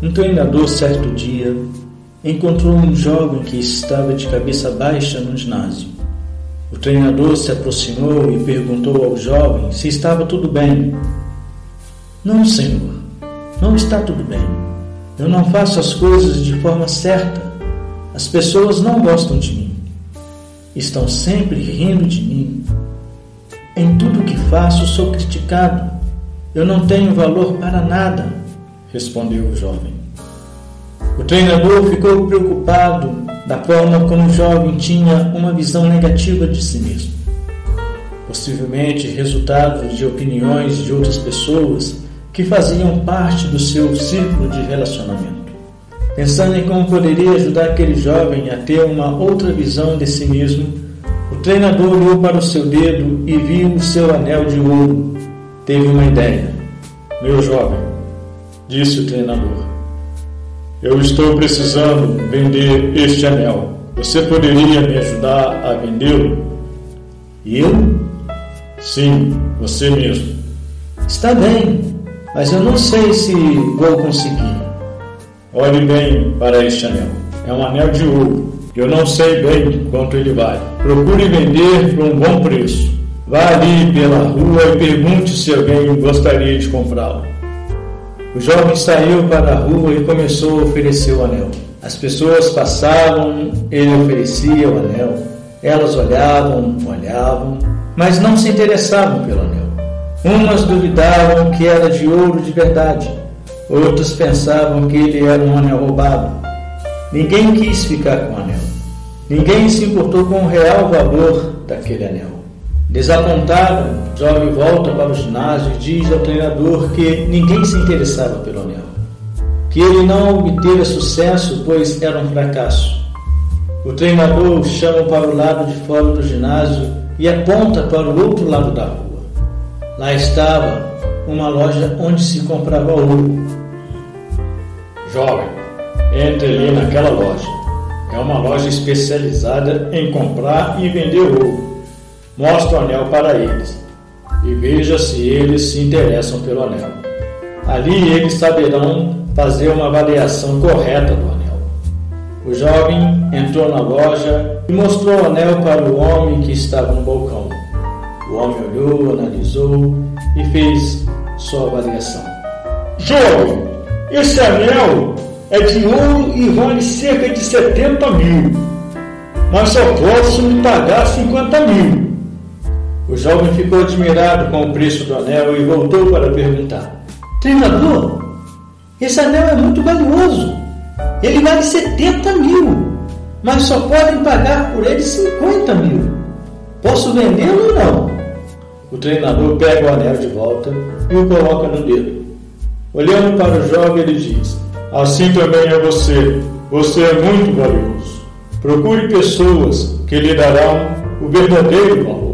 Um treinador, certo dia, encontrou um jovem que estava de cabeça baixa no ginásio. O treinador se aproximou e perguntou ao jovem se estava tudo bem. Não, senhor, não está tudo bem. Eu não faço as coisas de forma certa. As pessoas não gostam de mim. Estão sempre rindo de mim. Em tudo que faço sou criticado. Eu não tenho valor para nada respondeu o jovem. O treinador ficou preocupado da forma como o jovem tinha uma visão negativa de si mesmo. Possivelmente resultado de opiniões de outras pessoas que faziam parte do seu círculo de relacionamento. Pensando em como poderia ajudar aquele jovem a ter uma outra visão de si mesmo, o treinador olhou para o seu dedo e viu o seu anel de ouro. Teve uma ideia. Meu jovem, disse o treinador. Eu estou precisando vender este anel. Você poderia me ajudar a vendê-lo? Eu? Sim, você mesmo. Está bem, mas eu não sei se vou conseguir. Olhe bem para este anel. É um anel de ouro. Eu não sei bem quanto ele vale. Procure vender por um bom preço. Vá ali pela rua e pergunte se alguém gostaria de comprá-lo. O jovem saiu para a rua e começou a oferecer o anel. As pessoas passavam, ele oferecia o anel. Elas olhavam, olhavam, mas não se interessavam pelo anel. Umas duvidavam que era de ouro de verdade, outras pensavam que ele era um anel roubado. Ninguém quis ficar com o anel. Ninguém se importou com o real valor daquele anel. Desapontado, jovem volta para o ginásio e diz ao treinador que ninguém se interessava pelo anel, que ele não obteve sucesso pois era um fracasso. O treinador o chama para o lado de fora do ginásio e aponta para o outro lado da rua. Lá estava uma loja onde se comprava ouro. Jovem, entre ali naquela loja. É uma loja especializada em comprar e vender ouro. Mostre o anel para eles e veja se eles se interessam pelo anel. Ali eles saberão fazer uma avaliação correta do anel. O jovem entrou na loja e mostrou o anel para o homem que estava no balcão. O homem olhou, analisou e fez sua avaliação. Jovem, esse anel é de ouro e vale cerca de 70 mil, mas só posso lhe pagar 50 mil. O jovem ficou admirado com o preço do anel e voltou para perguntar: Treinador, esse anel é muito valioso. Ele vale 70 mil, mas só podem pagar por ele 50 mil. Posso vendê-lo ou não? O treinador pega o anel de volta e o coloca no dedo. Olhando para o jovem, ele diz: Assim também é você. Você é muito valioso. Procure pessoas que lhe darão o verdadeiro valor.